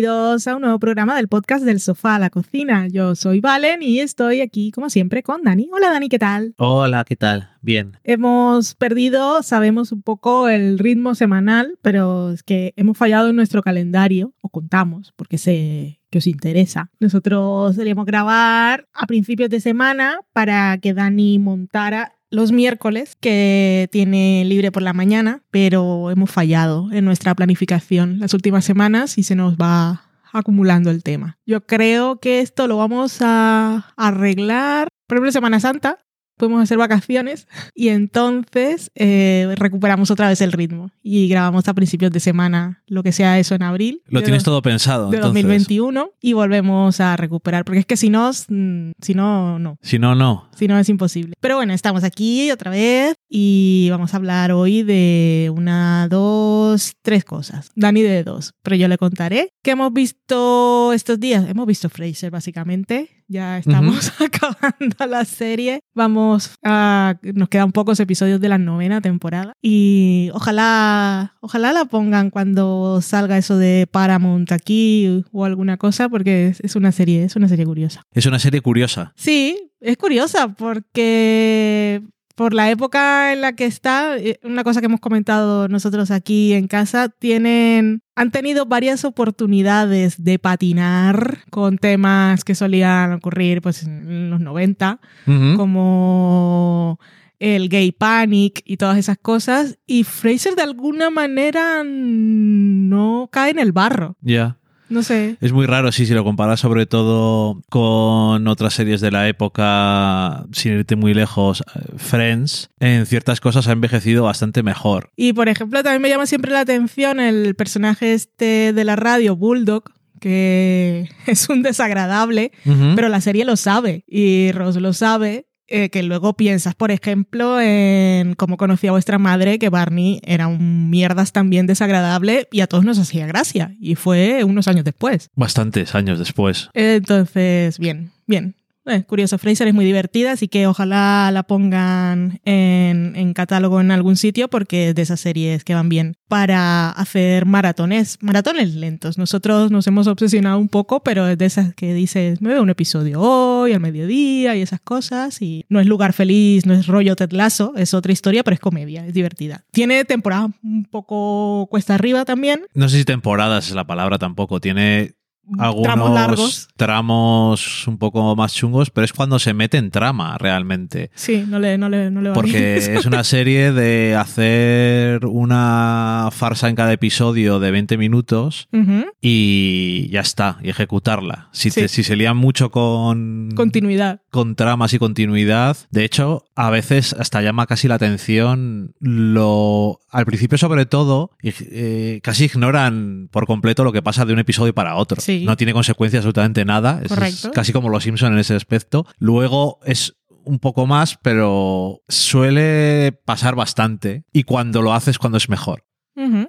bienvenidos a un nuevo programa del podcast del sofá a la cocina. Yo soy Valen y estoy aquí como siempre con Dani. Hola Dani, ¿qué tal? Hola, ¿qué tal? Bien. Hemos perdido, sabemos un poco el ritmo semanal, pero es que hemos fallado en nuestro calendario, o contamos, porque sé que os interesa. Nosotros solíamos grabar a principios de semana para que Dani montara los miércoles, que tiene libre por la mañana, pero hemos fallado en nuestra planificación las últimas semanas y se nos va acumulando el tema. Yo creo que esto lo vamos a arreglar, por ejemplo, Semana Santa, podemos hacer vacaciones y entonces eh, recuperamos otra vez el ritmo y grabamos a principios de semana, lo que sea eso en abril. Lo tienes todo pensado. de entonces. 2021 y volvemos a recuperar, porque es que si no, mm, si no, no. Si no, no. Si no, es imposible. Pero bueno, estamos aquí otra vez y vamos a hablar hoy de una, dos, tres cosas. Dani de dos, pero yo le contaré qué hemos visto estos días. Hemos visto Fraser, básicamente. Ya estamos acabando la serie. Vamos a... Nos quedan pocos episodios de la novena temporada y ojalá, ojalá la pongan cuando salga eso de Paramount aquí o alguna cosa porque es- es una serie, es una serie curiosa. Es una serie curiosa. Sí, es curiosa porque por la época en la que está, eh, una cosa que hemos comentado nosotros aquí en casa, tienen han tenido varias oportunidades de patinar con temas que solían ocurrir pues en los 90, Ujú. como el gay panic y todas esas cosas y Fraser de alguna manera no cae en el barro. Ya. No sé. Es muy raro, sí, si lo comparas sobre todo con otras series de la época, sin irte muy lejos, eh, Friends, en ciertas cosas ha envejecido bastante mejor. Y por ejemplo, también me llama siempre la atención el personaje este de la radio, Bulldog, que es un desagradable, pero la serie lo sabe y Ross lo sabe. Eh, que luego piensas, por ejemplo, en cómo conocía vuestra madre, que Barney era un mierdas también desagradable y a todos nos hacía gracia. Y fue unos años después. Bastantes años después. Entonces, bien, bien. Eh, curioso, Fraser es muy divertida, así que ojalá la pongan en, catálogo en algún sitio porque es de esas series que van bien para hacer maratones, maratones lentos. Nosotros nos hemos obsesionado un poco, pero es de esas que dices, me veo un episodio hoy, al mediodía y esas cosas, y no es lugar feliz, no es rollo Ted Lasso, es otra historia, pero es comedia, es divertida. Tiene temporada un poco cuesta arriba también, No sé si temporadas es la palabra tampoco. Tiene algunos tramos largos. tramos un poco más chungos, pero es cuando se mete en trama realmente. Sí, no le, no le, no le va Porque es una serie de hacer una farsa en cada episodio de 20 minutos y ya está, y ejecutarla. Si, te- si se lían mucho con, Continuidad. con tramas y continuidad, de hecho, a veces hasta llama casi la atención lo... Al principio, sobre todo, eh, casi ignoran por completo lo que pasa de un episodio para otro. Sí. No tiene consecuencia absolutamente nada. Es- Correcto. Es casi como los Simpson en ese aspecto. Luego es un poco más, pero suele pasar bastante. Y cuando lo haces, cuando es mejor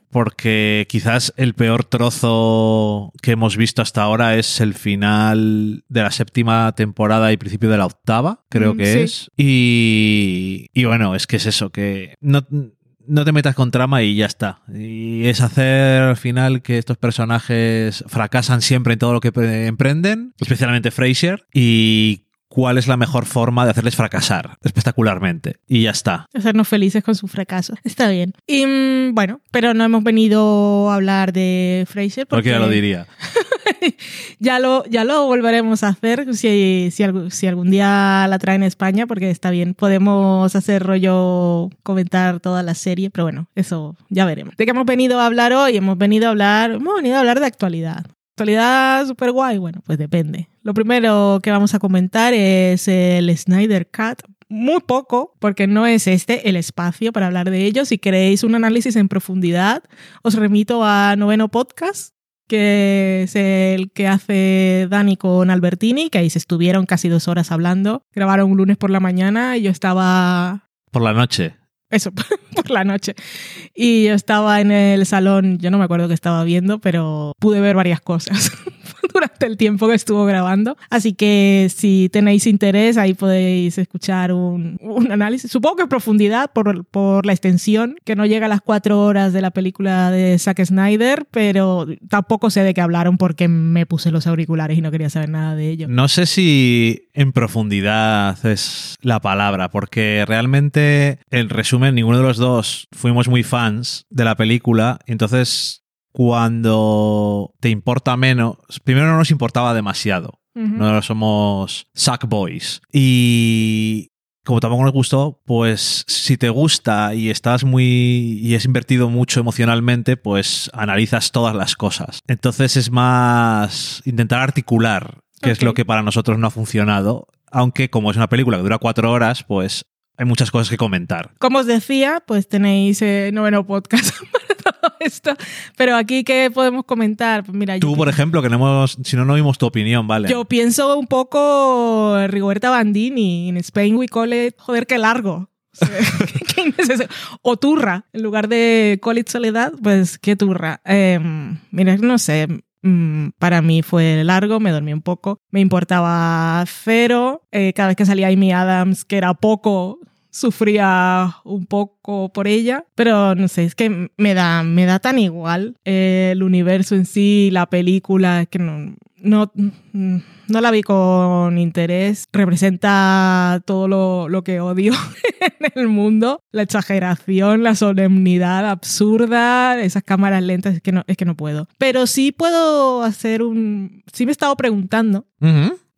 porque quizás el peor trozo que hemos visto hasta ahora es el final de la séptima temporada y principio de la octava, creo Mm, que sí. es. Y, y bueno, es que es eso, que no, no te metas con trama y ya está. Y es hacer al final que estos personajes fracasan siempre en todo lo que pre- emprenden, especialmente Fraser, y cuál es la mejor forma de hacerles fracasar espectacularmente. Y ya está. Hacernos felices con su fracaso. Está bien. Y mm, bueno, pero no hemos venido a hablar de Fraser porque Porque ya lo diría. ya lo, ya lo volveremos a hacer si, si, si algún día la traen a España, porque está bien. Podemos hacer rollo, comentar toda la serie, pero bueno, eso ya veremos. ¿De qué hemos venido a hablar hoy? Hemos venido a hablar, hemos venido a hablar de actualidad. Actualidad súper guay, bueno, pues depende. Lo primero que vamos a comentar es el Snyder Cut. Muy poco, porque no es este el espacio para hablar de ello. Si queréis un análisis en profundidad, os remito a Noveno Podcast, que es el que hace Dani con Albertini, que ahí se estuvieron casi dos horas hablando. Grabaron un lunes por la mañana y yo estaba Por la noche. Eso, por la noche. Y yo estaba en el salón, yo no me acuerdo qué estaba viendo, pero pude ver varias cosas durante el tiempo que estuvo grabando. Así que si tenéis interés, ahí podéis escuchar un, un análisis. Supongo que en profundidad por, por la extensión, que no llega a las cuatro horas de la película de Zack Snyder, pero tampoco sé de qué hablaron porque me puse los auriculares y no quería saber nada de ello. No sé si en profundidad es la palabra, porque realmente, en resumen, ninguno de los dos fuimos muy fans de la película, entonces cuando te importa menos, primero no nos importaba demasiado. No somos sack boys. Y como tampoco nos gustó, pues si te gusta y estás muy y es invertido mucho emocionalmente, pues analizas todas las cosas. Entonces es más intentar articular qué es lo que para nosotros no ha funcionado. Aunque como es una película que dura cuatro horas, pues hay muchas cosas que comentar. Como os decía, pues tenéis eh, noveno podcast para todo esto. Pero aquí, ¿qué podemos comentar? Pues mira, Tú, yo, por ejemplo, que no hemos, si no, no vimos tu opinión, ¿vale? yo pienso un poco Rigoberta Bandini. En Spain we call it, joder, qué largo. Qué. O turra, en lugar de call it soledad, pues qué turra. Eh, mira, no sé, mm, para mí fue largo, me dormí un poco, me importaba cero. Eh, cada vez que salía Amy Adams, que era poco, sufría un poco por ella, pero no sé, es que me da, me da tan igual eh, el universo en sí, la película, es que no, no, no la vi con interés. Representa todo lo, lo que odio en el mundo, la exageración, la solemnidad absurda, esas cámaras lentas, es que no, es que no puedo. Pero sí puedo hacer un... Sí me he estado preguntando.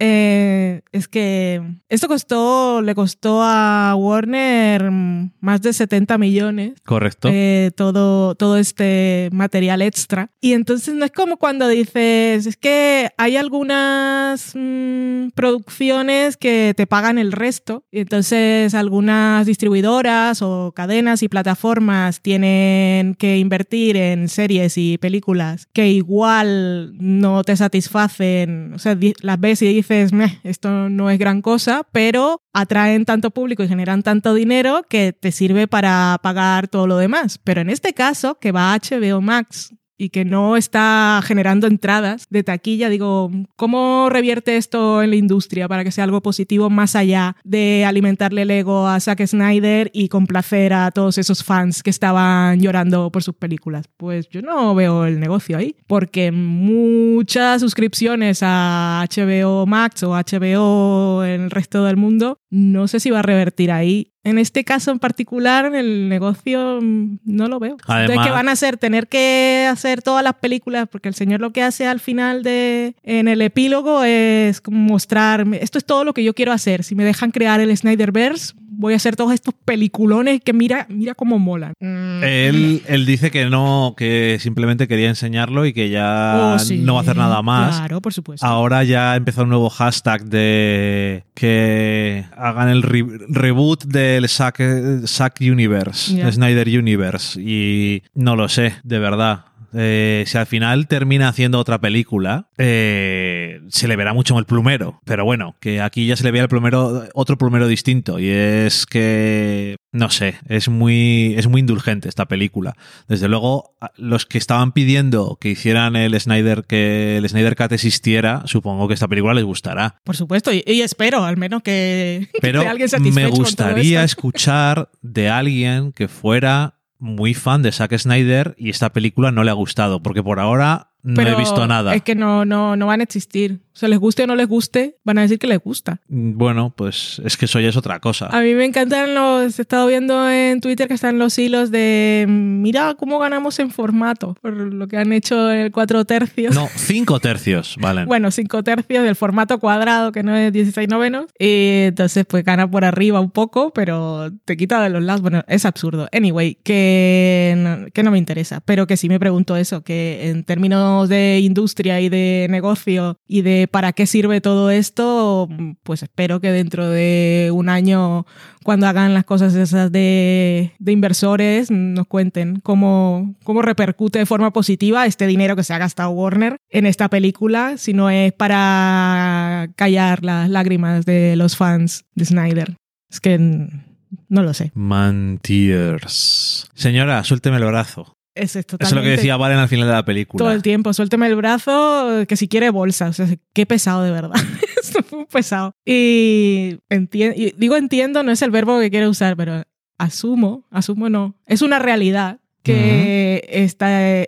Eh, es que esto costó, le costó a Warner más de 70 millones. Correcto. eh, todo, todo este material extra. Y entonces no es como cuando dices, es que hay algunas mm, producciones que te pagan el resto. Y entonces algunas distribuidoras o cadenas y plataformas tienen que invertir en series y películas que igual no te satisfacen. O sea, las ves y dices, "Meh, esto no es gran cosa, pero atraen tanto público y generan tanto dinero que te sirve para pagar todo lo demás. Pero en este caso, que va a HBO Max y que no está generando entradas de taquilla, digo, ¿cómo revierte esto en la industria para que sea algo positivo más allá de alimentarle el ego a Zack Snyder y complacer a todos esos fans que estaban llorando por sus películas? Pues yo no veo el negocio ahí, porque muchas suscripciones a HBO Max o HBO en el resto del mundo, no sé si va a revertir ahí. En este caso en particular, el negocio mm, no lo veo. Entonces, Además- ¿qué van a hacer? Tener que hacer todas las películas, porque el señor lo que hace al final de, en el epílogo es como mostrar, esto es todo lo que yo quiero hacer. Si me dejan crear el Snyderverse, voy a hacer todos estos peliculones que mira, mira cómo molan. Mm. Él, él dice que no, que simplemente quería enseñarlo y que ya Oh, sí, no va a hacer nada más. Claro, por supuesto. Ahora ya ha empezado un nuevo hashtag de que hagan el re- reboot del Zack, Zack Universe. Snyder Universe. Y no lo sé, de verdad. Eh, si al final termina haciendo otra película, eh, se le verá mucho el plumero. Pero bueno, que aquí ya se le vea el plumero, otro plumero distinto. Y es que, no sé, es muy, es muy indulgente esta película. Desde luego, los que estaban pidiendo que hicieran el Snyder, que el Snyder Cut existiera, supongo que esta película les gustará. Por supuesto, y, y espero al menos que, que Pero esté alguien satisfecho me con todo gustaría escuchar de alguien que fuera muy fan de Zack Snyder y esta película no le ha gustado, porque por ahora no he visto nada. Es que no, no, no van a existir. O sea, les guste o no les guste, van a decir que les gusta. Bueno, pues es que eso ya es otra cosa. A mí me encantan los. He estado viendo en Twitter que están los hilos de. Mira cómo ganamos en formato. Por lo que han hecho el 4 tercios. No, cinco tercios, vale. Bueno, 5 tercios del formato cuadrado, que no es 16 novenos. Y entonces, pues gana por arriba un poco, pero te quita de los lados. Bueno, es absurdo. Anyway, que no, que no me interesa. Pero que sí me pregunto eso, que en términos de industria y de negocio y de para qué sirve todo esto, pues espero que dentro de un año, cuando hagan las cosas esas de, de inversores, nos cuenten cómo, cómo repercute de forma positiva este dinero que se ha gastado Warner en esta película, si no es para callar las lágrimas de los fans de Snyder. Es que no lo sé. Man Tears. Señora, suélteme el brazo. Es, es Eso es lo que decía Valen al final de la película. Todo el tiempo, suélteme el brazo, que si quiere bolsa. O sea, qué pesado de verdad. Esto fue un pesado. Y, y digo entiendo, no es el verbo que quiero usar, pero asumo, asumo no. Es una realidad que esta,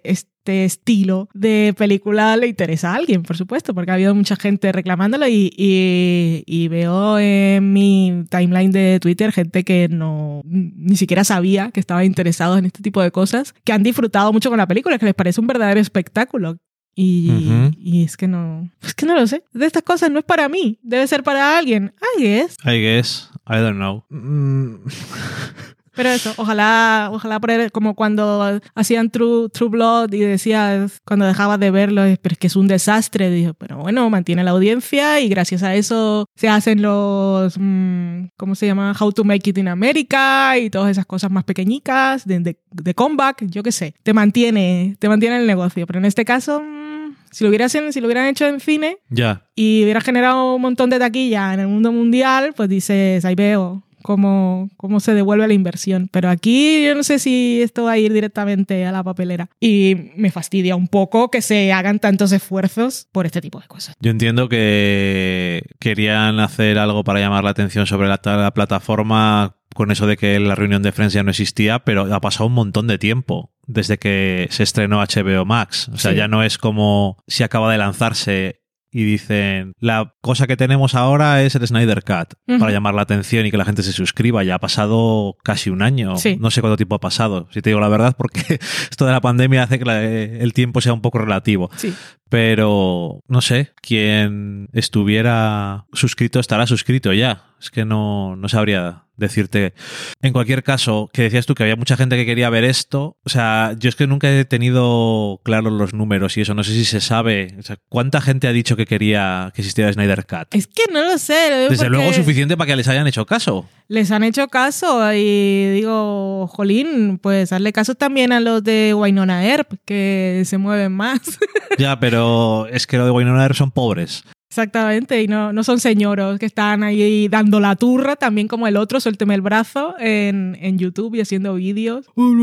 este estilo de película le interesa a alguien, por supuesto, porque ha habido mucha gente reclamándolo y, y, veo en mi timeline de Twitter gente que no ni siquiera sabía que estaba interesado en este tipo de cosas, que han disfrutado mucho con la película, que les parece un verdadero espectáculo. Y, y, es que no, es que no lo sé. De estas cosas no es para mí, debe ser para alguien. I guess. I guess. I don't know. Mm. Pero eso, ojalá, ojalá por como cuando hacían True, True Blood y decías, cuando dejabas de verlo, pero es que es un desastre. Dijo, pero bueno, mantiene la audiencia y gracias a eso se hacen los, mm, ¿cómo se llama? How to Make It in America y todas esas cosas más pequeñicas de, de, comeback, yo qué sé. Te mantiene, te mantiene el negocio. Pero en este caso, mm, si lo, hubieran, si lo hubieran hecho en cine ya y hubiera generado un montón de taquilla en el mundo mundial, pues dices, ahí veo, cómo, cómo se devuelve la inversión. Pero aquí yo no sé si esto va a ir directamente a la papelera. Y me fastidia un poco que se hagan tantos esfuerzos por este tipo de cosas. Yo entiendo que querían hacer algo para llamar la atención sobre la, plataforma con eso de que la reunión de Friends ya no existía, pero ha pasado un montón de tiempo desde que se estrenó HBO Max. O sea, ya no es como si acaba de lanzarse y dicen, la cosa que tenemos ahora es el Snyder Cut, para llamar la atención y que la gente se suscriba. Ya ha pasado casi un año, no sé cuánto tiempo ha pasado, si te digo la verdad, porque esto de la pandemia hace que el tiempo sea un poco relativo. Pero, no sé, quien estuviera suscrito estará suscrito ya. Es que no, no sabría decirte. En cualquier caso, que decías tú que había mucha gente que quería ver esto. O sea, yo es que nunca he tenido claros los números y eso. No sé si se sabe. O sea, ¿cuánta gente ha dicho que quería que existiera Snyder Cut? Es que no lo sé. Desde luego suficiente para que les hayan hecho caso. Les han hecho caso y digo, jolín, pues hazle caso también a los de Wynonna Earp, que se mueven más. ya, pero es que los de Wynonna Earp son pobres. Exactamente, y no, no son señoros que están ahí dando la turra, también como el otro, suélteme el brazo en, en YouTube y haciendo vídeos. Oh,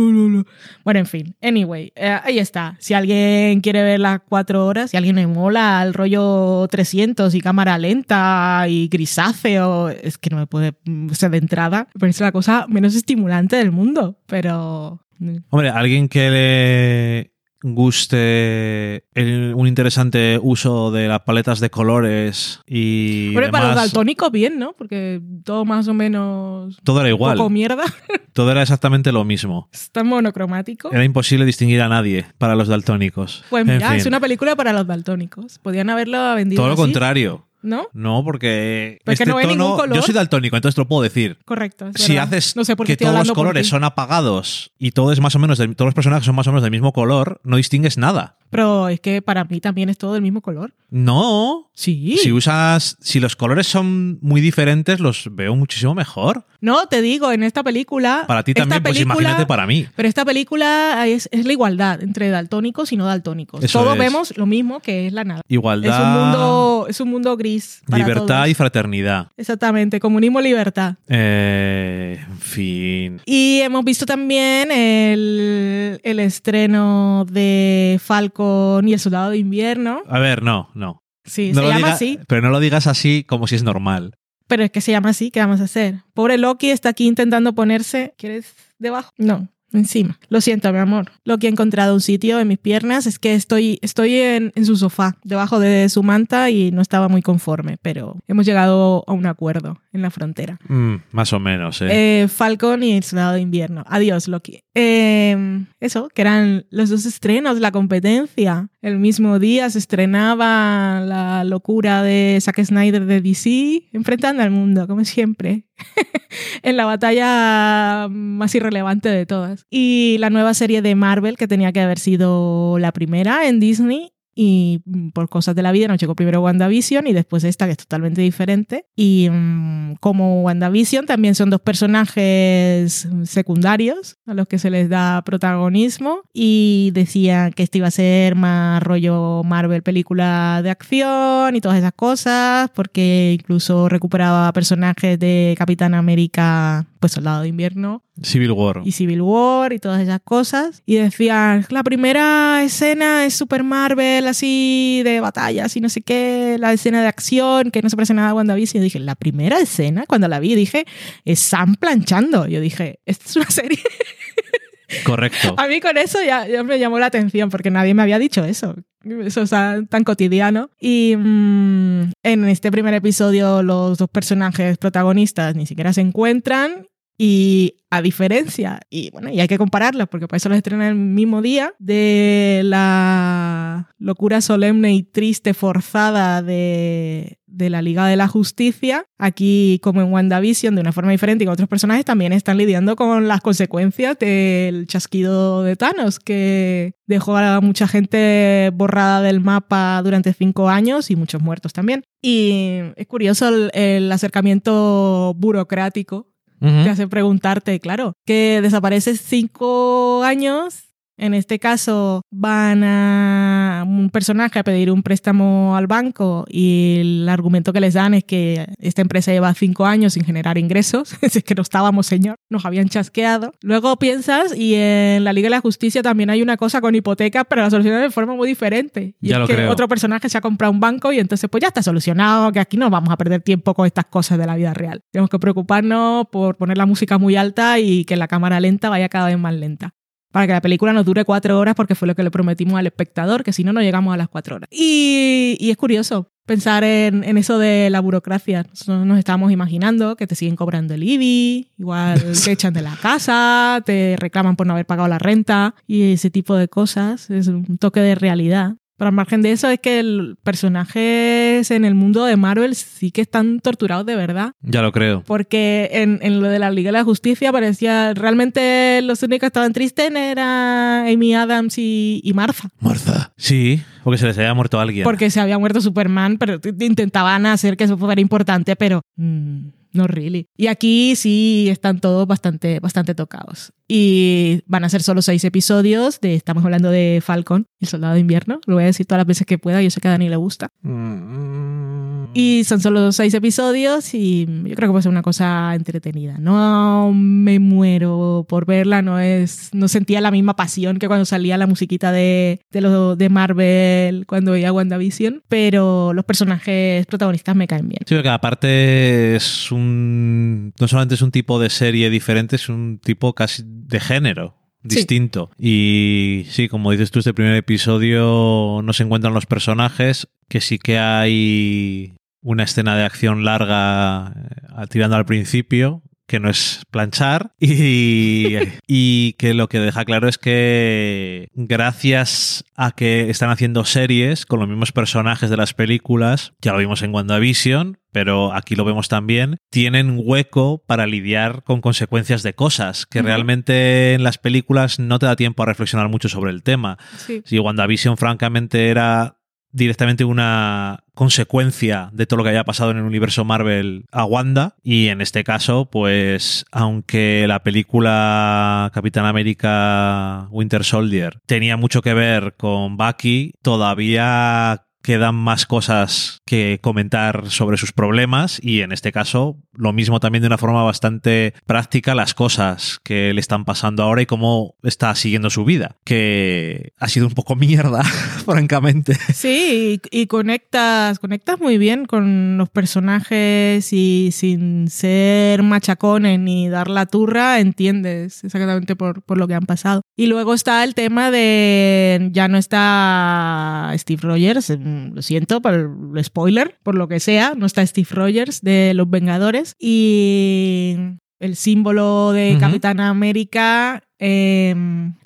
bueno, en fin, anyway, eh, ahí está. Si alguien quiere ver las cuatro horas, si alguien le mola el rollo 300 y cámara lenta y grisáceo, es que no me puede, ser de entrada, me parece la cosa menos estimulante del mundo, pero... Hombre, alguien que le guste un interesante uso de las paletas de colores y. Para los daltónicos, bien, ¿no? Porque todo más o menos. Todo era igual. Poco mierda. Todo era exactamente lo mismo. Está monocromático. Era imposible distinguir a nadie para los daltónicos. Pues mira, es una película para los daltónicos. Podían haberlo vendido. Todo lo contrario. ¿No? No, porque este tono, yo soy daltónico, entonces te lo puedo decir. Correcto. si haces que todos los colores son apagados y todo es más o menos todos los personajes son más o menos del mismo color, no distingues nada. Pero es que para mí también es todo del mismo color. No. Sí. Si usas, si los colores son muy diferentes, los veo muchísimo mejor. No, te digo, en esta película. Para ti también, pues imagínate para mí. Pero esta película es, la igualdad entre daltónicos y no daltónicos. Todos vemos lo mismo que es la nada. Igualdad. Es un mundo, es un mundo gris. Libertad y fraternidad. Exactamente, comunismo libertad. Eh, en fin. Y hemos visto también el, el estreno de Falco ni El Soldado de Invierno. A ver, no, no. Sí, se llama así. Pero no lo digas así como si es normal. Pero es que se llama así, ¿qué vamos a hacer? Pobre Loki está aquí intentando ponerse. ¿Quieres debajo? No encima. Lo siento, mi amor. Lo que he encontrado un sitio en mis piernas es que estoy, estoy en, su sofá, debajo de su manta y no estaba muy conforme, pero hemos llegado a un acuerdo en la frontera. Mm, más o menos, ¿eh? ¿eh? Falcon y el Soldado de Invierno. Adiós, Loki. Eh, eso, que eran los dos estrenos, la competencia. El mismo día se estrenaba la locura de Zack Snyder de DC, enfrentando al mundo, como siempre. en la batalla más irrelevante de todas. Y la nueva serie de Marvel, que tenía que haber sido la primera en Disney, y mm, por cosas de la vida nos llegó primero WandaVision y después esta que es totalmente diferente. Y mm, como WandaVision también son dos personajes secundarios a los que se les da protagonismo y decían que esto iba a ser más rollo Marvel película de acción y todas esas cosas porque incluso recuperaba personajes de Capitán América pues Soldado de Invierno Civil War. y Civil War y todas esas cosas. Y decían, la primera escena es Super Marvel, así de batallas y no sé qué, la escena de acción, que no se parece nada a WandaVision. Y dije, la primera escena, cuando la vi, dije, es Sam planchando. Yo dije, esta es una serie. Correcto. A mí con eso ya, ya me llamó la atención porque nadie me había dicho eso. Eso es tan tan cotidiano. Y mm, en este primer episodio los dos personajes protagonistas ni siquiera se encuentran. Y a diferencia, y bueno, y hay que compararlos porque para eso los estrenan el mismo día, de la locura solemne y triste forzada de, de la Liga de la Justicia, aquí como en WandaVision, de una forma diferente y con otros personajes, también están lidiando con las consecuencias del chasquido de Thanos, que dejó a mucha gente borrada del mapa durante cinco años y muchos muertos también. Y es curioso el, el acercamiento burocrático Te hace preguntarte, claro, que desapareces cinco años. En este caso, van a un personaje a pedir un préstamo al banco y el argumento que les dan es que esta empresa lleva cinco años sin generar ingresos. es que no estábamos, señor, nos habían chasqueado. Luego piensas y en la Liga de la Justicia también hay una cosa con hipoteca, pero la solucionan de forma muy diferente. Y Ya es lo que creo. otro personaje se ha comprado un banco y entonces pues ya está solucionado, que aquí no vamos a perder tiempo con estas cosas de la vida real. Tenemos que preocuparnos por poner la música muy alta y que la cámara lenta vaya cada vez más lenta. Para que la película nos dure cuatro horas porque fue lo que le prometimos al espectador, que si no, no llegamos a las cuatro horas. Y, y es curioso pensar en, en eso de la burocracia. Nosotros nos estábamos imaginando que te siguen cobrando el IBI, igual te echan de la casa, te reclaman por no haber pagado la renta y ese tipo de cosas. Es un toque de realidad. Pero al margen de eso es que el personajes en el mundo de Marvel sí que están torturados de verdad. Ya lo creo. Porque en, en lo de la Liga de la Justicia parecía realmente los únicos que estaban tristes eran Amy Adams y, y Martha. Martha. Sí, porque se les había muerto alguien. Porque se había muerto Superman, pero intentaban hacer que eso fuera importante, pero mm, no really. Y aquí sí están todos bastante, bastante tocados. Y van a ser solo seis episodios. De, estamos hablando de Falcon, el soldado de invierno. Lo voy a decir todas las veces que pueda. Yo sé que a Dani le gusta. Mm. Y son solo seis episodios y yo creo que puede ser una cosa entretenida. No me muero por verla, no es no sentía la misma pasión que cuando salía la musiquita de, de, lo, de Marvel cuando veía WandaVision, pero los personajes protagonistas me caen bien. Sí, porque aparte es un. No solamente es un tipo de serie diferente, es un tipo casi de género Sí. distinto. Y sí, como dices tú, este primer episodio no se encuentran los personajes, que sí que hay una escena de acción larga eh, tirando al principio que no es planchar y, y que lo que deja claro es que gracias a que están haciendo series con los mismos personajes de las películas, ya lo vimos en WandaVision, pero aquí lo vemos también, tienen hueco para lidiar con consecuencias de cosas que realmente en las películas no te da tiempo a reflexionar mucho sobre el tema. Sí. Si WandaVision francamente era directamente una consecuencia de todo lo que haya pasado en el universo Marvel a Wanda. Y en este caso pues aunque la película Capitán América Winter Soldier tenía mucho que ver con Bucky todavía quedan más cosas que comentar sobre sus problemas y en este caso lo mismo también de una forma bastante práctica las cosas que le están pasando ahora y cómo está siguiendo su vida, que ha sido un poco mierda, francamente. Sí, y, conectas, conectas muy bien con los personajes y sin ser machacones ni dar la turra, entiendes exactamente por, por lo que han pasado. Y luego está el tema de ya no está Steve Rogers, lo siento por el spoiler, por lo que sea, no está Steve Rogers de Los Vengadores y el símbolo de. Capitán América eh,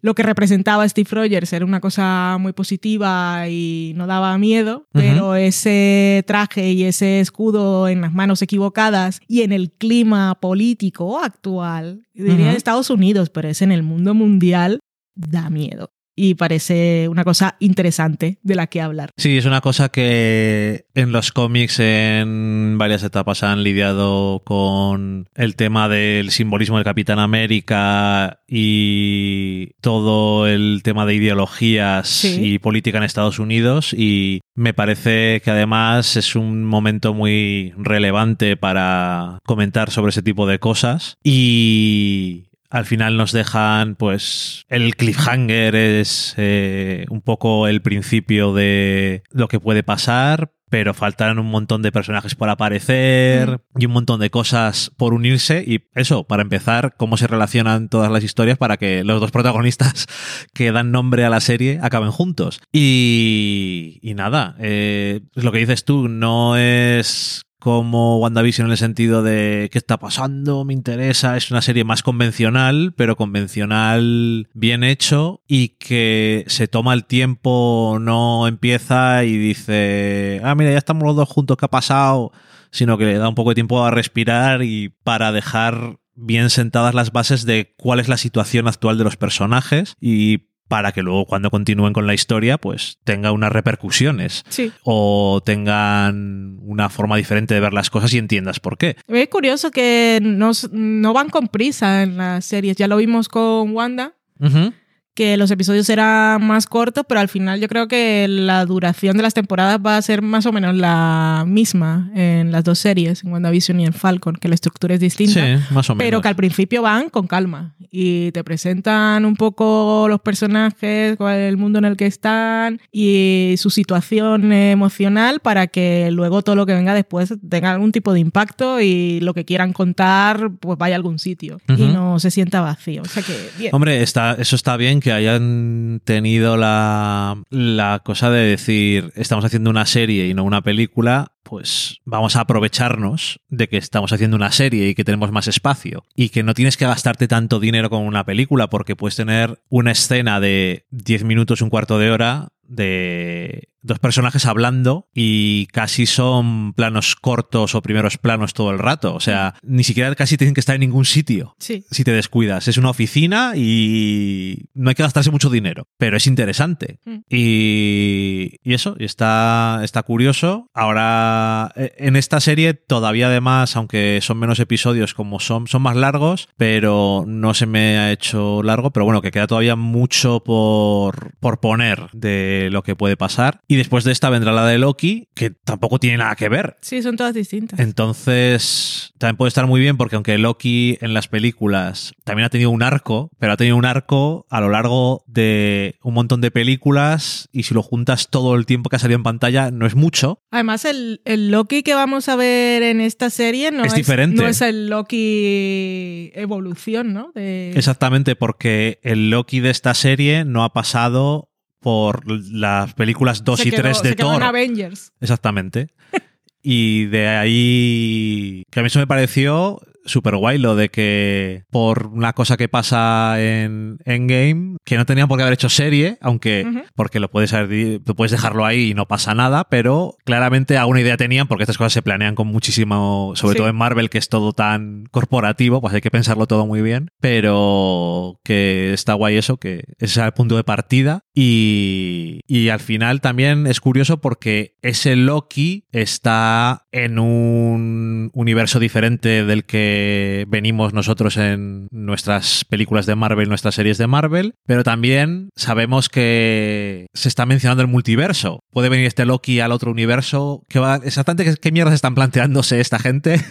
lo que representaba Steve Rogers era una cosa muy positiva y no daba miedo, pero ese traje y ese escudo en las manos equivocadas y en el clima político actual, diría de Estados Unidos, pero es en el mundo mundial, da miedo. Y parece una cosa interesante de la que hablar. Sí, es una cosa que en los cómics en varias etapas han lidiado con el tema del simbolismo del Capitán América y todo el tema de ideologías Sí. y política en Estados Unidos y me parece que además es un momento muy relevante para comentar sobre ese tipo de cosas y al final nos dejan, pues, el cliffhanger es eh, un poco el principio de lo que puede pasar, pero faltan un montón de personajes por aparecer y un montón de cosas por unirse y eso, para empezar, cómo se relacionan todas las historias para que los dos protagonistas que dan nombre a la serie acaben juntos. Y, y nada, eh, es lo que dices tú, no es como WandaVision en el sentido de qué está pasando, me interesa, es una serie más convencional, pero convencional bien hecho y que se toma el tiempo, no empieza y dice, ah, mira, ya estamos los dos juntos, ¿qué ha pasado? Sino que le da un poco de tiempo a respirar y para dejar bien sentadas las bases de cuál es la situación actual de los personajes y para que luego cuando continúen con la historia pues tenga unas repercusiones Sí. o tengan una forma diferente de ver las cosas y entiendas por qué. Es curioso que no, van con prisa en las series. Ya lo vimos con Wanda, que los episodios eran más cortos, pero al final yo creo que la duración de las temporadas va a ser más o menos la misma en las dos series, en WandaVision y en Falcon, que la estructura es distinta. Sí, más o menos. Pero que al principio van con calma y te presentan un poco los personajes, cuál es el mundo en el que están y su situación emocional para que luego todo lo que venga después tenga algún tipo de impacto y lo que quieran contar pues vaya a algún sitio y no se sienta vacío. O sea que bien. Hombre, está, eso está bien que hayan tenido la, la cosa de decir, estamos haciendo una serie y no una película, pues vamos a aprovecharnos de que estamos haciendo una serie y que tenemos más espacio. Y que no tienes que gastarte tanto dinero con una película, porque puedes tener una escena de 10 minutos, un cuarto de hora de dos personajes hablando y casi son planos cortos o primeros planos todo el rato. O sea, ni siquiera casi tienen que estar en ningún sitio Sí. si te descuidas. Es una oficina y no hay que gastarse mucho dinero, pero es interesante. Mm. Y, y eso, y está, está curioso. Ahora, eh, en esta serie todavía además, aunque son menos episodios como son, son más largos, pero no se me ha hecho largo, pero bueno, que queda todavía mucho por, por poner de lo que puede pasar. Y después de esta vendrá la de Loki, que tampoco tiene nada que ver. Sí, son todas distintas. Entonces, también puede estar muy bien porque aunque Loki en las películas también ha tenido un arco, pero ha tenido un arco a lo largo de un montón de películas y si lo juntas todo el tiempo que ha salido en pantalla no es mucho. Además, el, el Loki que vamos a ver en esta serie no Es es, diferente. no es el Loki evolución, ¿no? De- Exactamente porque el Loki de esta serie no ha pasado por las películas 2 se y quedó- 3 de se Thor. Avengers. Exactamente. Y de ahí que a mí eso me pareció súper guay lo de que por una cosa que pasa en Endgame, que no tenían por qué haber hecho serie, aunque porque lo puedes, haber puedes dejarlo ahí y no pasa nada, pero claramente alguna idea tenían porque estas cosas se planean con muchísimo, sobre Sí. todo en Marvel, que es todo tan corporativo, pues hay que pensarlo todo muy bien, pero que está guay eso, que ese es el punto de partida y, y al final también es curioso porque ese Loki está en un universo diferente del que venimos nosotros en nuestras películas de Marvel, nuestras series de Marvel, pero también sabemos que se está mencionando el multiverso. Puede venir este Loki al otro universo. ¿Qué va, exactamente qué, qué mierdas están planteándose esta gente?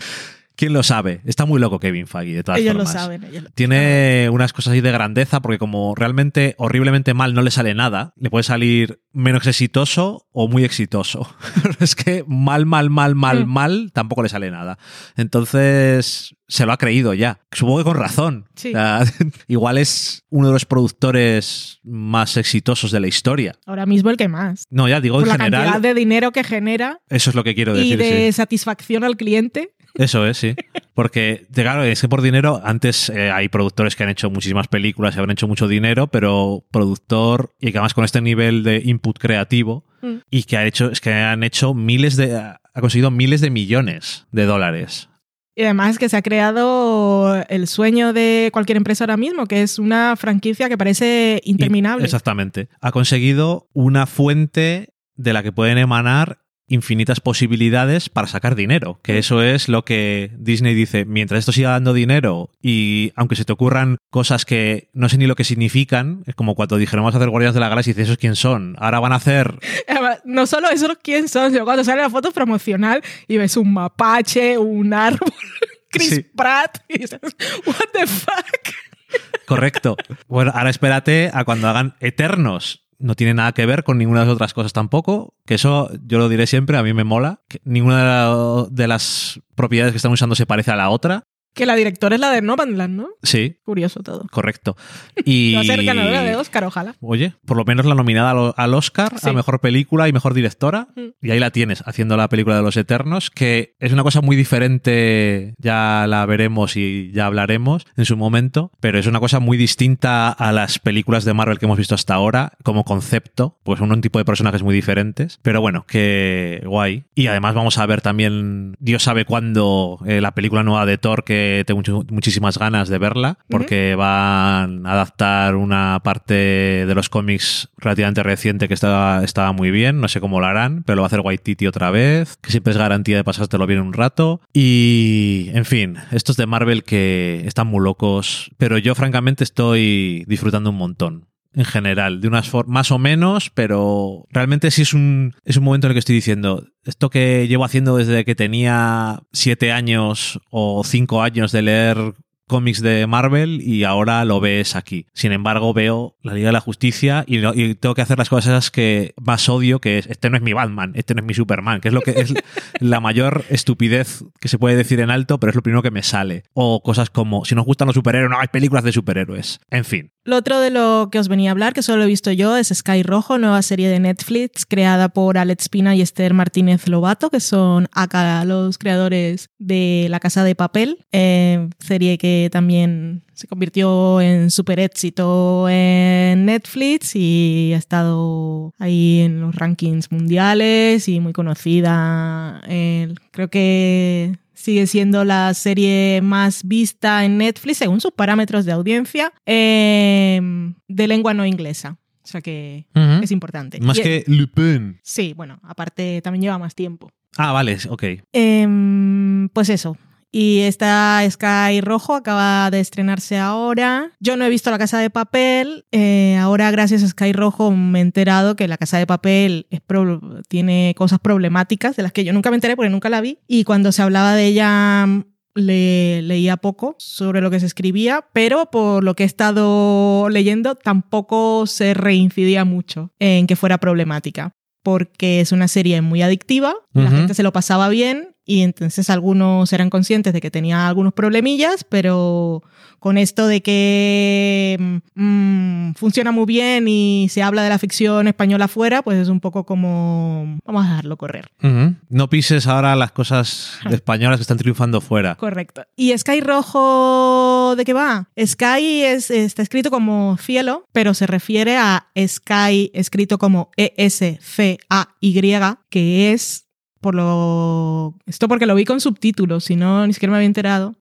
¿Quién lo sabe? Está muy loco Kevin Feige, de todas Ellos formas. lo saben. Ellos lo- Tiene unas cosas ahí de grandeza porque como realmente horriblemente mal no le sale nada, le puede salir menos exitoso o muy exitoso. es que mal, mal, mal, mal, Mm. mal tampoco le sale nada. Entonces se lo ha creído ya. Supongo que con razón. Sí. O sea, igual es uno de los productores más exitosos de la historia. Ahora mismo el que más. No, ya digo Por en la cantidad general. de dinero que genera Eso es lo que quiero y decir. de sí. satisfacción al cliente. Eso es, sí. Porque, de- claro, es que por dinero, antes eh, hay productores que han hecho muchísimas películas y han hecho mucho dinero, pero productor, y que además con este nivel de input creativo, Mm. y que ha hecho, es que han hecho miles de, ha conseguido miles de millones de dólares. Y además que se ha creado el sueño de cualquier empresa ahora mismo, que es una franquicia que parece interminable. Exactamente. Ha conseguido una fuente de la que pueden emanar infinitas posibilidades para sacar dinero, que eso es lo que Disney dice, mientras esto siga dando dinero y aunque se te ocurran cosas que no sé ni lo que significan, es como cuando dijeron vamos a hacer Guardianes de la Galaxia y dices, ¿esos quién son? Ahora van a hacer... No solo eso quién son, sino cuando sale la foto promocional y ves un mapache, un árbol, Chris Pratt y dices, what the fuck? Correcto. Bueno, ahora espérate a cuando hagan Eternos no tiene nada que ver con ninguna de las otras cosas tampoco, que eso yo lo diré siempre, a mí me mola, ninguna de las propiedades que están usando se parece a la otra, que la directora es la de Nomadland, ¿no? Sí. Curioso todo. Correcto. Y... Va a ser ganadora de Oscar, ojalá. Oye, por lo menos la nominada al Oscar a Mejor Película y Mejor Directora. Mm. Y ahí la tienes, haciendo la película de los Eternos, que es una cosa muy diferente, ya la veremos y ya hablaremos en su momento, pero es una cosa muy distinta a las películas de Marvel que hemos visto hasta ahora, como concepto, pues un tipo de personajes muy diferentes. Pero bueno, que guay. Y además vamos a ver también, Dios sabe cuándo, eh, la película nueva de Thor que tengo muchísimas ganas de verla porque van a adaptar una parte de los cómics relativamente reciente que estaba, estaba muy bien. No sé cómo lo harán, pero lo va a hacer Waititi otra vez, que siempre es garantía de pasártelo bien un rato. Y, en fin, estos de Marvel que están muy locos, pero yo francamente estoy disfrutando un montón en general, de unas formas más o menos, pero realmente sí es un, es un momento en el que estoy diciendo, esto que llevo haciendo desde que tenía siete años o cinco años de leer cómics de Marvel y ahora lo ves aquí. Sin embargo, veo la Liga de la Justicia y, tengo que hacer las cosas que más odio, que es, este no es mi Batman, este no es mi Superman, que es lo que es la mayor estupidez que se puede decir en alto, pero es lo primero que me sale. O cosas como, si nos gustan los superhéroes, no hay películas de superhéroes. En fin. Lo otro de lo que os venía a hablar, que solo he visto yo, es Sky Rojo, nueva serie de Netflix creada por Alex Pina y Esther Martínez Lobato, que son acá los creadores de La Casa de Papel, eh, serie que también se convirtió en súper éxito en Netflix y ha estado ahí en los rankings mundiales y muy conocida. creo que sigue siendo la serie más vista en Netflix según sus parámetros de audiencia em, de lengua no inglesa. O sea que es importante. Más que Lupin. Sí, bueno, aparte también lleva más tiempo. Ah, vale, ok. Em, pues eso, y esta Sky Rojo acaba de estrenarse ahora. Yo no he visto La Casa de Papel. Eh, ahora, gracias a Sky Rojo, me he enterado que La Casa de Papel tiene cosas problemáticas de las que yo nunca me enteré porque nunca la vi. Y cuando se hablaba de ella, le, leía poco sobre lo que se escribía, pero por lo que he estado leyendo, tampoco se reincidía mucho en que fuera problemática porque es una serie muy adictiva, la gente se lo pasaba bien y entonces algunos eran conscientes de que tenía algunos problemillas, pero con esto de que mm, funciona muy bien y se habla de la ficción española afuera, pues es un poco como vamos a dejarlo correr. No pises ahora las cosas españolas que están triunfando fuera. Correcto. ¿Y Sky Rojo de qué va? Sky es, está escrito como cielo, pero se refiere a Sky escrito como E-S-C-A-Y, que es por lo... Esto porque lo vi con subtítulos, si no, ni siquiera me había enterado.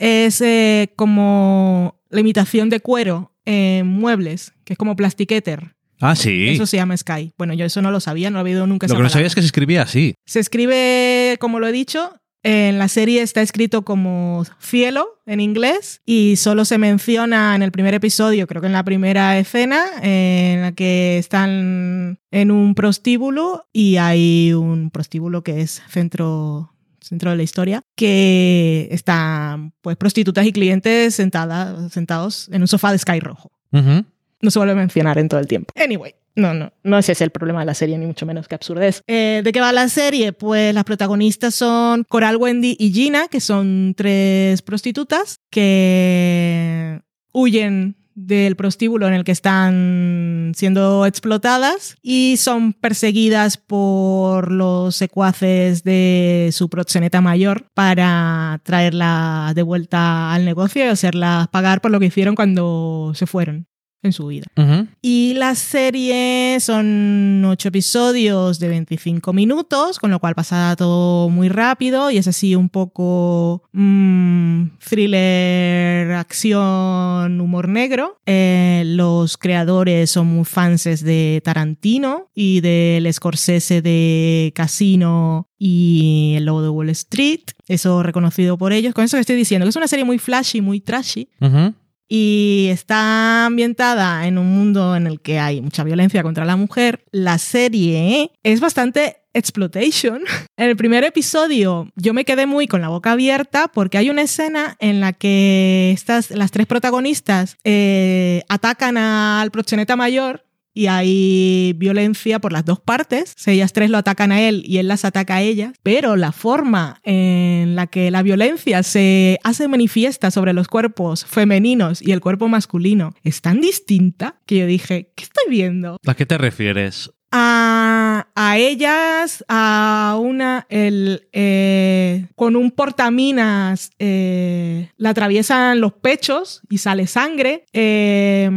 Es eh, como la imitación de cuero en muebles, que es como plastiqueter. Ah, sí. Eso se llama Sky. Bueno, yo eso no lo sabía, no lo había oído nunca. Lo que no sabía es que se escribía así. Se escribe, como lo he dicho, en la serie está escrito como cielo en inglés y solo se menciona en el primer episodio, creo que en la primera escena, en la que están en un prostíbulo y hay un prostíbulo que es centro centro de la historia, que están pues prostitutas y clientes sentadas, sentados en un sofá de sky rojo. No se vuelve a mencionar en todo el tiempo. Anyway, no, no, no ese es el problema de la serie, ni mucho menos que absurdez. Eh, ¿De qué va la serie? Pues las protagonistas son Coral, Wendy y Gina, que son tres prostitutas que huyen del prostíbulo en el que están siendo explotadas y son perseguidas por los secuaces de su proxeneta mayor para traerla de vuelta al negocio y hacerlas pagar por lo que hicieron cuando se fueron. En su vida. Y la serie son ocho episodios de 25 minutos, con lo cual pasa todo muy rápido y es así un poco mm, thriller, acción, humor negro. Eh, los creadores son muy fans de Tarantino y del Scorsese de Casino y El Lobo de Wall Street. Eso reconocido por ellos. Con eso que estoy diciendo, que es una serie muy flashy, muy trashy. Y está ambientada en un mundo en el que hay mucha violencia contra la mujer, la serie es bastante exploitation. En el primer episodio yo me quedé muy con la boca abierta porque hay una escena en la que estas, las tres protagonistas eh, atacan al proxeneta mayor y hay violencia por las dos partes. Ellas tres lo atacan a él y él las ataca a ellas. Pero la forma en la que la violencia se hace manifiesta sobre los cuerpos femeninos y el cuerpo masculino es tan distinta que yo dije, ¿qué estoy viendo? ¿A qué te refieres? a, a ellas, a una, el, eh, con un portaminas, eh, la atraviesan los pechos y sale sangre. Eh,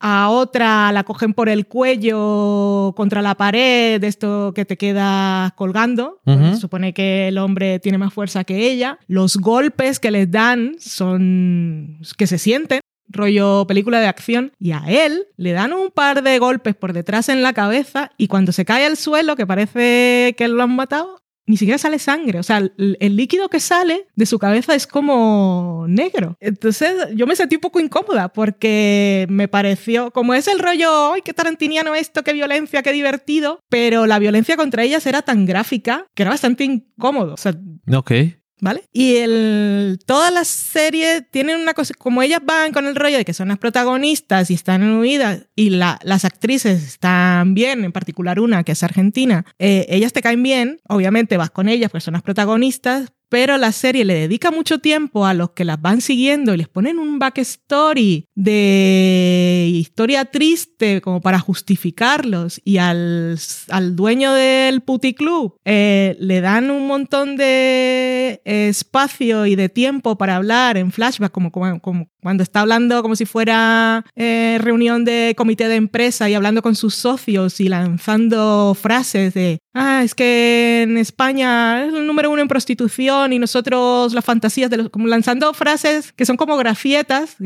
a otra la cogen por el cuello contra la pared, de esto que te queda colgando. Se supone que el hombre tiene más fuerza que ella. Los golpes que les dan son que se sienten rollo película de acción, y a él le dan un par de golpes por detrás en la cabeza y cuando se cae al suelo, que parece que lo han matado, ni siquiera sale sangre. O sea, el, líquido que sale de su cabeza es como negro. Entonces yo me sentí un poco incómoda porque me pareció, como es el rollo, ¡ay, qué tarantiniano esto, qué violencia, qué divertido! Pero la violencia contra ellas era tan gráfica que era bastante incómodo. O sea, Ok. ¿Vale? Y el, todas las series tienen una cosa, como ellas van con el rollo de que son las protagonistas y están huida y la- las actrices están bien, en particular una que es argentina, eh, ellas te caen bien, obviamente vas con ellas porque son las protagonistas, pero la serie le dedica mucho tiempo a los que las van siguiendo y les ponen un backstory de historia triste como para justificarlos y al, al dueño del puticlub eh, le dan un montón de espacio y de tiempo para hablar en flashback como, como, como cuando está hablando como si fuera eh, reunión de comité de empresa y hablando con sus socios y lanzando frases de, ah, es que en España es el número uno en prostitución y nosotros las fantasías de los, como lanzando frases que son como grafietas,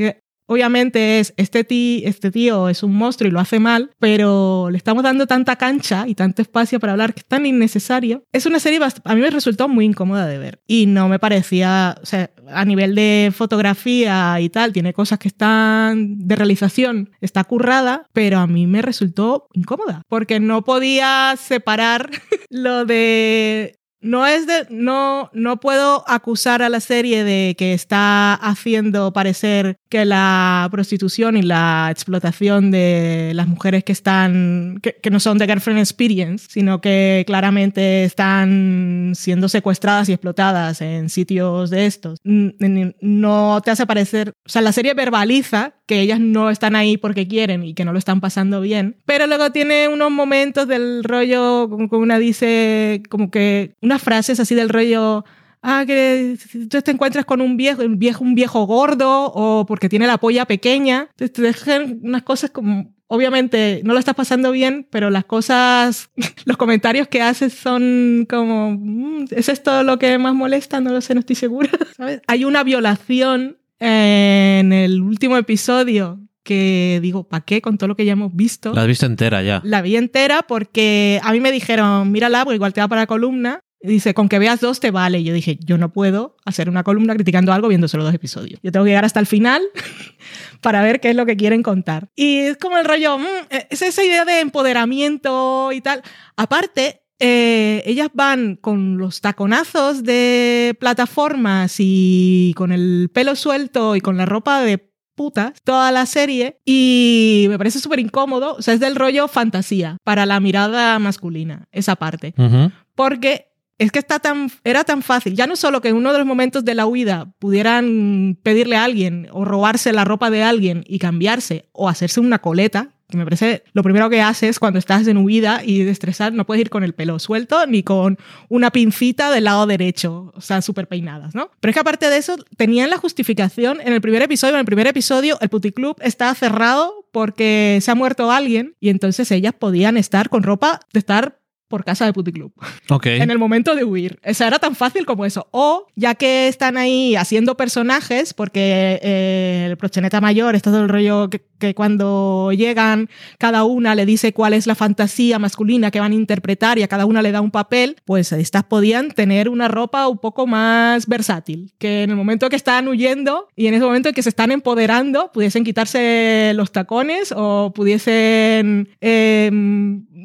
Obviamente es, este, tí- este tío es un monstruo y lo hace mal, pero le estamos dando tanta cancha y tanto espacio para hablar que es tan innecesario. Es una serie, a mí me resultó muy incómoda de ver y no me parecía, o sea, a nivel de fotografía y tal, tiene cosas que están de realización, está currada, pero a mí me resultó incómoda porque no podía separar lo de no es de. No, no puedo acusar a la serie de que está haciendo parecer que la prostitución y la explotación de las mujeres que están. que, no son de Girlfriend Experience, sino que claramente están siendo secuestradas y explotadas en sitios de estos. No te hace parecer. O sea, la serie verbaliza que ellas no están ahí porque quieren y que no lo están pasando bien. Pero luego tiene unos momentos del rollo, como que una dice, como que unas frases así del rollo. Ah, que tú te encuentras con un viejo, un viejo, un viejo gordo o porque tiene la polla pequeña. Entonces te dejan unas cosas como, obviamente no lo estás pasando bien, pero las cosas, los comentarios que haces son como, "Mm, ¿es esto lo que más molesta? No lo sé, no estoy segura. ¿Sabes? Hay una violación en el último episodio que digo, ¿para qué? Con todo lo que ya hemos visto. La has visto entera ya. La vi entera porque a mí me dijeron, mírala, porque igual te va para la columna. Dice, con que veas dos te vale. Y yo dije, yo no puedo hacer una columna criticando algo viendo solo dos episodios. Yo tengo que llegar hasta el final para ver qué es lo que quieren contar. Y es como el rollo, mm, es esa idea de empoderamiento y tal. Aparte, eh, ellas van con los taconazos de plataformas y con el pelo suelto y con la ropa de putas toda la serie y me parece súper incómodo. O sea, es del rollo fantasía para la mirada masculina, esa parte. Porque es que está tan, era tan fácil. Ya no solo que en uno de los momentos de la huida pudieran pedirle a alguien o robarse la ropa de alguien y cambiarse o hacerse una coleta, que me parece lo primero que haces cuando estás en huida y de estresar, no puedes ir con el pelo suelto ni con una pincita del lado derecho, o sea, súper peinadas, ¿no? Pero es que aparte de eso, tenían la justificación en el primer episodio, en el primer episodio el puticlub está cerrado porque se ha muerto alguien y entonces ellas podían estar con ropa de estar por casa de puticlub. Ok. En el momento de huir. O sea, era tan fácil como eso. O ya que están ahí haciendo personajes, porque eh, el proxeneta mayor, está todo el rollo que, que cuando llegan, cada una le dice cuál es la fantasía masculina que van a interpretar y a cada una le da un papel, pues estas podían tener una ropa un poco más versátil. Que en el momento que están huyendo y en ese momento en que se están empoderando, pudiesen quitarse los tacones o pudiesen. eh,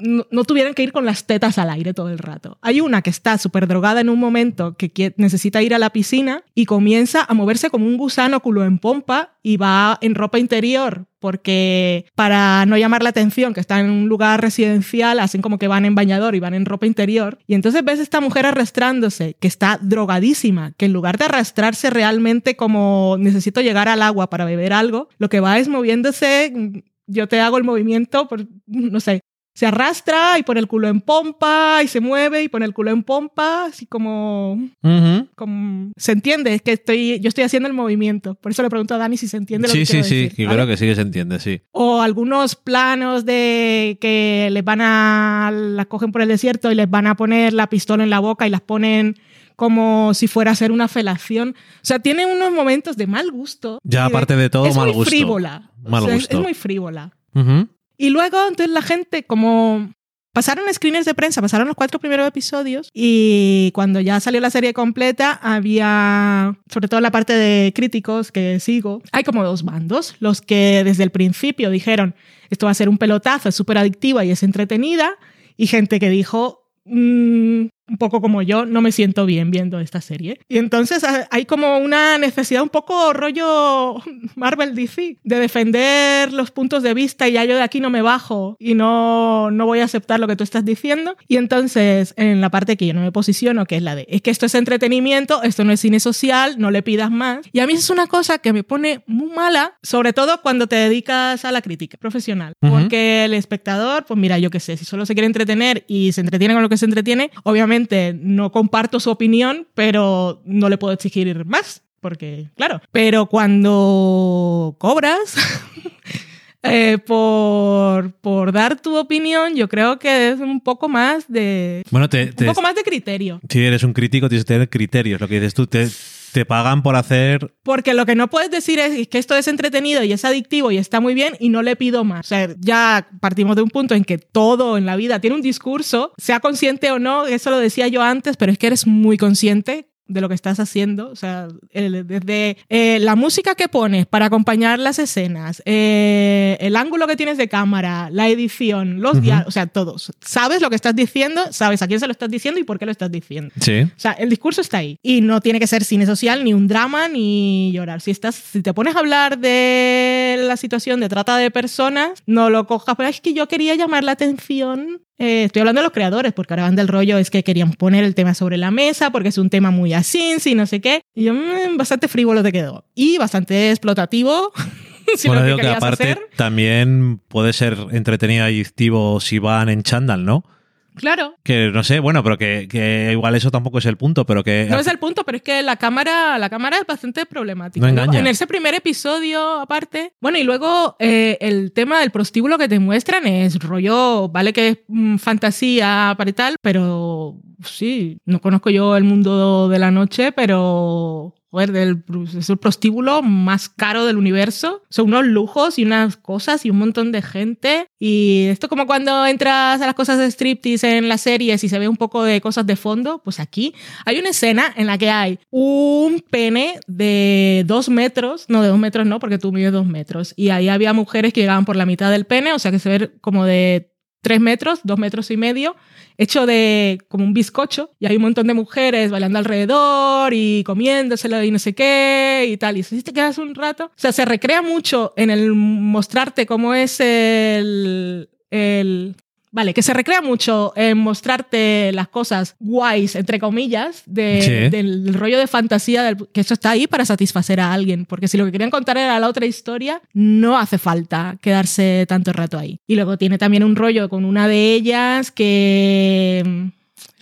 no, no tuvieran que ir con las tetas al aire todo el rato. Hay una que está súper drogada en un momento que necesita ir a la piscina y comienza a moverse como un gusano culo en pompa y va en ropa interior porque para no llamar la atención que está en un lugar residencial hacen como que van en bañador y van en ropa interior y entonces ves a esta mujer arrastrándose que está drogadísima que en lugar de arrastrarse realmente como necesito llegar al agua para beber algo lo que va es moviéndose yo te hago el movimiento por, no sé se arrastra y pone el culo en pompa y se mueve y pone el culo en pompa, así como, Ujú. como se entiende, es que estoy, yo estoy haciendo el movimiento. Por eso le pregunto a Dani si se entiende lo Sí, que sí, sí, que ¿vale? creo que sí que se entiende, sí. O algunos planos de que les van a, las cogen por el desierto y les van a poner la pistola en la boca y las ponen como si fuera a ser una felación. O sea, tiene unos momentos de mal gusto. Ya y de- aparte de todo, es mal muy gusto. frívola. Mal O sea, es- gusto. es muy frívola. Ujú. Y luego, entonces la gente, como pasaron screeners de prensa, pasaron los cuatro primeros episodios y cuando ya salió la serie completa, había, sobre todo la parte de críticos que sigo, hay como dos bandos. Los que desde el principio dijeron, esto va a ser un pelotazo, es súper adictiva y es entretenida, y gente que dijo, "Mm, un poco como yo, no me siento bien viendo esta serie. Y entonces ha- hay como una necesidad un poco rollo Marvel DC de defender los puntos de vista y ya yo de aquí no me bajo y no, no voy a aceptar lo que tú estás diciendo. Y entonces en la parte que yo no me posiciono, que es la de, es que esto es entretenimiento, esto no es cine social, no le pidas más. Y a mí es una cosa que me pone muy mala, sobre todo cuando te dedicas a la crítica profesional. Ujú. Porque el espectador, pues mira, yo qué sé, si solo se quiere entretener y se entretiene con lo que se entretiene, obviamente no comparto su opinión, pero no le puedo exigir más, porque, claro, pero cuando cobras eh, por, por dar tu opinión, yo creo que es un poco más de... Bueno, te, Un te- poco más de criterio. si eres un crítico, tienes que tener criterios. Lo que dices tú, te, te pagan por hacer. Porque lo que no puedes decir es que esto es entretenido y es adictivo y está muy bien y no le pido más. O sea, ya partimos de un punto en que todo en la vida tiene un discurso, sea consciente o no, eso lo decía yo antes, pero es que eres muy consciente de lo que estás haciendo, o sea, desde eh, la música que pones para acompañar las escenas, eh, el ángulo que tienes de cámara, la edición, los diálogos, o sea, todos. Sabes lo que estás diciendo, sabes a quién se lo estás diciendo y por qué lo estás diciendo. Sí. O sea, el discurso está ahí. Y no tiene que ser cine social, ni un drama, ni llorar. Si, estás, si te pones a hablar de la situación de trata de personas, no lo cojas. Pero es que yo quería llamar la atención. Eh, estoy hablando de los creadores, porque ahora van del rollo, es que querían poner el tema sobre la mesa, porque es un tema muy así, sí, no sé qué. Y yo, mm, bastante frívolo te quedó. Y bastante explotativo. si bueno, lo que digo que aparte hacer. también puede ser entretenido y adictivo si van en chándal, ¿no? Claro. Que no sé, bueno, pero que, que igual eso tampoco es el punto, pero que. No es el punto, pero es que la cámara, la cámara es bastante problemática. No engaña. en ese primer episodio, aparte. Bueno, y luego eh, el tema del prostíbulo que te muestran es rollo, vale que es mm, fantasía para y tal, pero sí, no conozco yo el mundo de la noche, pero. Joder, del, es el prostíbulo más caro del universo. Son unos lujos y unas cosas y un montón de gente. Y esto como cuando entras a las cosas de striptease en las series y se ve un poco de cosas de fondo, pues aquí hay una escena en la que hay un pene de dos metros, no de dos metros no, porque tú mides dos metros, y ahí había mujeres que llegaban por la mitad del pene, o sea que se ve como de tres metros, dos metros y medio, hecho de como un bizcocho, y hay un montón de mujeres bailando alrededor y comiéndoselo y no sé qué y tal, y si te quedas un rato, o sea, se recrea mucho en el mostrarte cómo es el... el Vale, que se recrea mucho en mostrarte las cosas guays, entre comillas, de- Sí. del rollo de fantasía, del- que eso está ahí para satisfacer a alguien, porque si lo que querían contar era la otra historia, no hace falta quedarse tanto rato ahí. Y luego tiene también un rollo con una de ellas que... mm,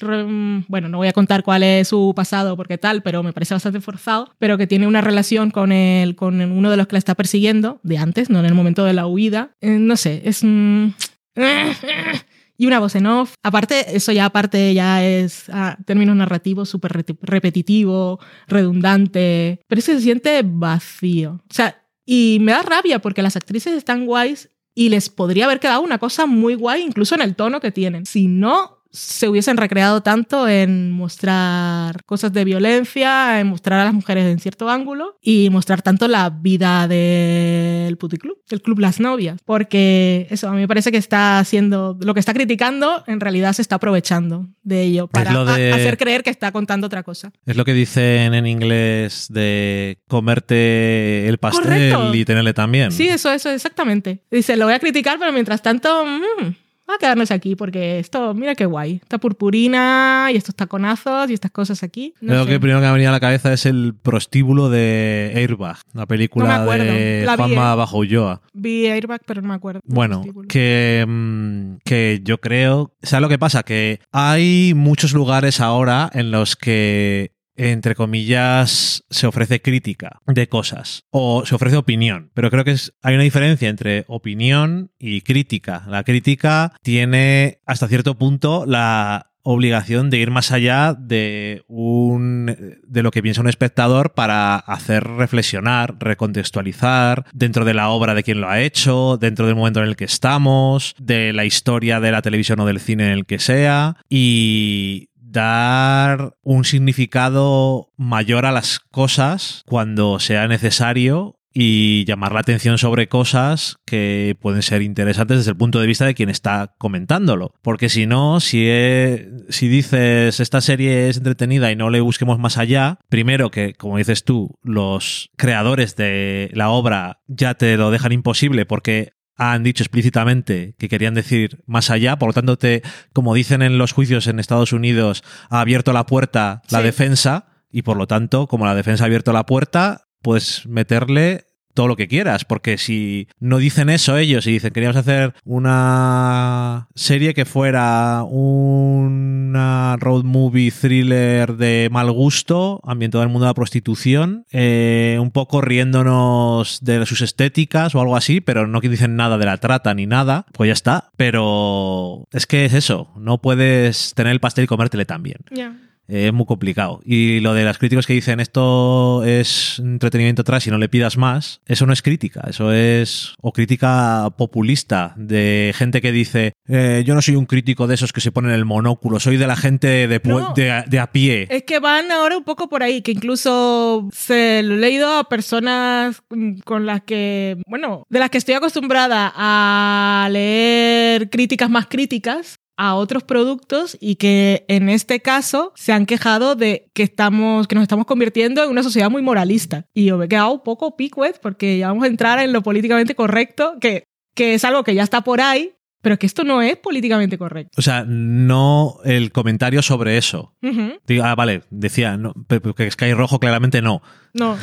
re- Bueno, no voy a contar cuál es su pasado porque tal, pero me parece bastante forzado, pero que tiene una relación con, el, con uno de los que la está persiguiendo, de antes, no en el momento de la huida. Eh, no sé, es... mm, y una voz en off. Aparte, eso ya aparte ya es a términos narrativos súper repetitivo, redundante, pero es se siente vacío. O sea, y me da rabia porque las actrices están guays y les podría haber quedado una cosa muy guay, incluso en el tono que tienen. Si no se hubiesen recreado tanto en mostrar cosas de violencia, en mostrar a las mujeres en cierto ángulo y mostrar tanto la vida del puticlub, del club Las Novias. Porque eso, a mí me parece que está haciendo, lo que está criticando, en realidad se está aprovechando de ello para de- hacer creer que está contando otra cosa. Es lo que dicen en inglés de comerte el pastel Correcto. y tenerle también. Sí, eso, eso, exactamente. Dice, lo voy a criticar, pero mientras tanto, mm, va a quedarnos aquí porque esto, mira qué guay. Esta purpurina y estos taconazos y estas cosas aquí. No Creo sé. que primero que me ha venido a la cabeza es el prostíbulo de Airbag, me película de La vi, Juanma eh. Bajo Ulloa. Vi Airbag, pero no me acuerdo. Bueno, que, mm, que yo creo. ¿Sabes lo que pasa? Que hay muchos lugares ahora en los que, entre comillas, se ofrece crítica de cosas o se ofrece opinión. Pero creo que hay una diferencia entre opinión y crítica. La crítica tiene hasta cierto punto la obligación de ir más allá de un de lo que piensa un espectador para hacer reflexionar, recontextualizar dentro de la obra de quien lo ha hecho, dentro del momento en el que estamos, de la historia de la televisión o del cine en el que sea y dar un significado mayor a las cosas cuando sea necesario y llamar la atención sobre cosas que pueden ser interesantes desde el punto de vista de quien está comentándolo. Porque si no, si, si dices esta serie es entretenida y no le busquemos más allá, primero que, como dices tú, los creadores de la obra ya te lo dejan imposible porque han dicho explícitamente que querían decir más allá, por lo tanto, te, como dicen en los juicios en Estados Unidos, ha abierto la puerta la Sí. defensa y por lo tanto, como la defensa ha abierto la puerta, puedes meterle todo lo que quieras, porque si no dicen eso ellos y dicen queríamos hacer una serie que fuera una road movie thriller de mal gusto, ambientado en el mundo de la prostitución, eh, un poco riéndonos de sus estéticas o algo así, pero no que dicen nada de la trata ni nada, pues ya está. Pero es que es eso, no puedes tener el pastel y comértele también. Eh, es muy complicado. Y lo de las críticos que dicen esto es entretenimiento atrás y no le pidas más, eso no es crítica, eso es o crítica populista de gente que dice eh, yo no soy un crítico de esos que se ponen el monóculo, soy de la gente de, No. de, a- de a pie. Es que van ahora un poco por ahí, que incluso se lo he leído a personas con las que, bueno, de las que estoy acostumbrada a leer críticas más críticas a otros productos y que en este caso se han quejado de que estamos que nos estamos convirtiendo en una sociedad muy moralista y yo me he quedado un poco picuet porque ya vamos a entrar en lo políticamente correcto que que es algo que ya está por ahí pero que esto no es políticamente correcto O sea, no el comentario sobre eso. Digo, ah, vale, decía, no, pero que Sky Rojo claramente no. no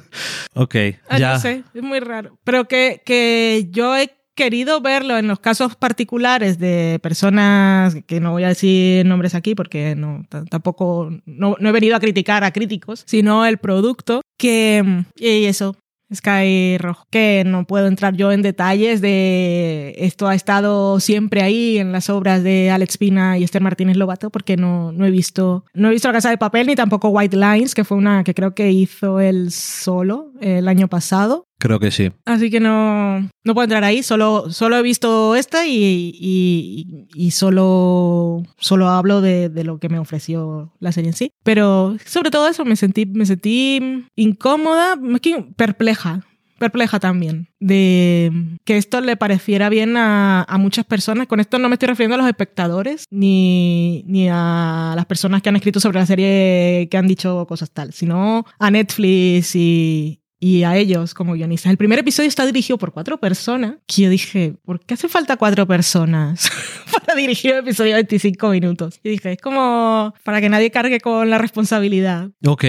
Ok, Ah, ya. No sé, es muy raro. Pero que, que yo he querido verlo en los casos particulares de personas, que no voy a decir nombres aquí porque no, tampoco, no, no he venido a criticar a críticos, sino el producto, que, y eso, Sky Rojo, que no puedo entrar yo en detalles de esto ha estado siempre ahí en las obras de Alex Pina y Esther Martínez Lobato porque no, no he visto no he visto La Casa de Papel ni tampoco White Lines, que fue una que creo que hizo él solo el año pasado. Creo que sí. Así que no, no puedo entrar ahí, solo, solo he visto esta y, y, solo, solo hablo de, de lo que me ofreció la serie en sí. Pero sobre todo eso me sentí, me sentí incómoda, más que perpleja, perpleja también, de que esto le pareciera bien a, a muchas personas. Con esto no me estoy refiriendo a los espectadores ni, ni a las personas que han escrito sobre la serie que han dicho cosas tal, sino a Netflix y, y a ellos como guionistas. El primer episodio está dirigido por cuatro personas, que yo dije, ¿por qué hace falta cuatro personas para dirigir un episodio de 25 minutos? Y dije, es como para que nadie cargue con la responsabilidad. Ok.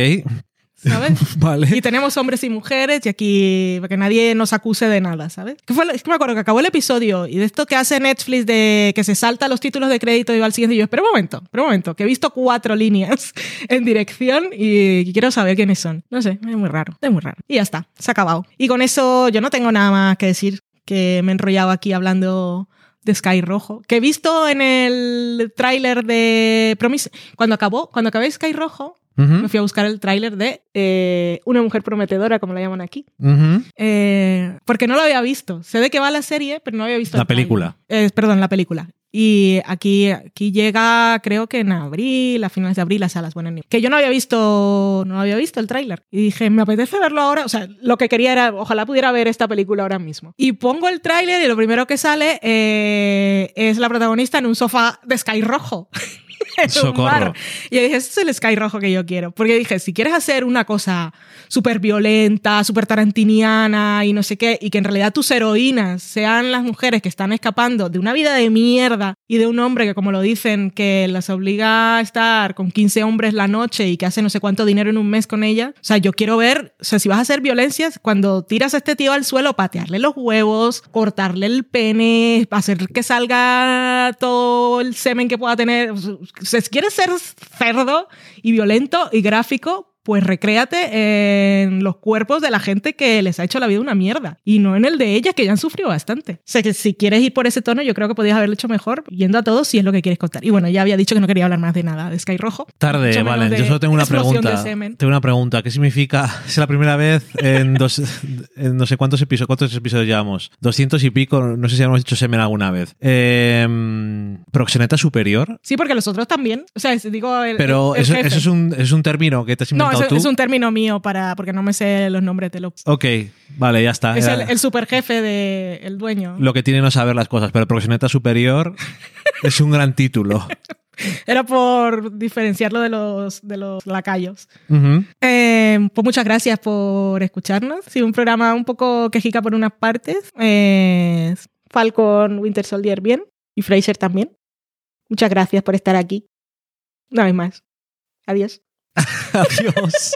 ¿Sabes? vale. Y tenemos hombres y mujeres y aquí para que nadie nos acuse de nada, ¿sabes? Que fue, es que me acuerdo que acabó el episodio y de esto que hace Netflix de que se salta los títulos de crédito y va al siguiente y yo, espera un momento, espera un momento, que he visto cuatro líneas en dirección y quiero saber quiénes son. No sé, es muy raro, es muy raro. Y ya está, se ha acabado. Y con eso yo no tengo nada más que decir, que me he enrollado aquí hablando de Sky Rojo, que he visto en el tráiler de Promise, cuando acabó, cuando acabé Sky Rojo, Ujú, me fui a buscar el tráiler de eh, Una mujer prometedora, como la llaman aquí. ujú. Eh, porque no lo había visto. Sé de qué va la serie, pero no había visto La el película. Eh, perdón, la película. Y aquí, aquí llega, creo que en abril, a finales de abril, a salas. Bueno, ni- que yo no había visto, no había visto el tráiler. Y dije, me apetece verlo ahora. O sea, lo que quería era, ojalá pudiera ver esta película ahora mismo. Y pongo el tráiler y lo primero que sale eh, es la protagonista en un sofá de Sky rojo. en un bar. Y yo dije, este es el Sky rojo que yo quiero. Porque dije, si quieres hacer una cosa súper violenta, súper tarantiniana y no sé qué, y que en realidad tus heroínas sean las mujeres que están escapando de una vida de mierda y de un hombre que, como lo dicen, que las obliga a estar con 15 hombres la noche y que hace no sé cuánto dinero en un mes con ella. O sea, yo quiero ver, o sea, si vas a hacer violencias, cuando tiras a este tío al suelo, patearle los huevos, cortarle el pene, hacer que salga todo el semen que pueda tener. Sea, si quieres ser cerdo y violento y gráfico, pues recréate en los cuerpos de la gente que les ha hecho la vida una mierda y no en el de ellas que ya han sufrido bastante. O sea que si quieres ir por ese tono, yo creo que podías haberlo hecho mejor yendo a todos si es lo que quieres contar. Y bueno, ya había dicho que no quería hablar más de nada de Sky Rojo. Tarde, vale. Yo solo tengo una pregunta. Tengo una pregunta. ¿Qué significa? Es la primera vez en, dos, en no sé cuántos episodios, cuántos episodios llevamos. 200 y pico. No sé si hemos hecho semen alguna vez. Eh, proxeneta superior. Sí, porque los otros también. O sea, digo, el, Pero el eso, jefe. eso es, un, es un término que te has No, es, un término mío para porque no me sé los nombres de los. Ok, vale, ya está. Es Era el, el super jefe del dueño. Lo que tiene no saber las cosas, pero proxeneta superior es un gran título. Era por diferenciarlo de los, de los lacayos. Eh, pues muchas gracias por escucharnos. Sí, un programa un poco quejica por unas partes. Eh, Falcon, Winter Soldier bien. Y Fraser también. Muchas gracias por estar aquí. Una vez más. Adiós. Adiós.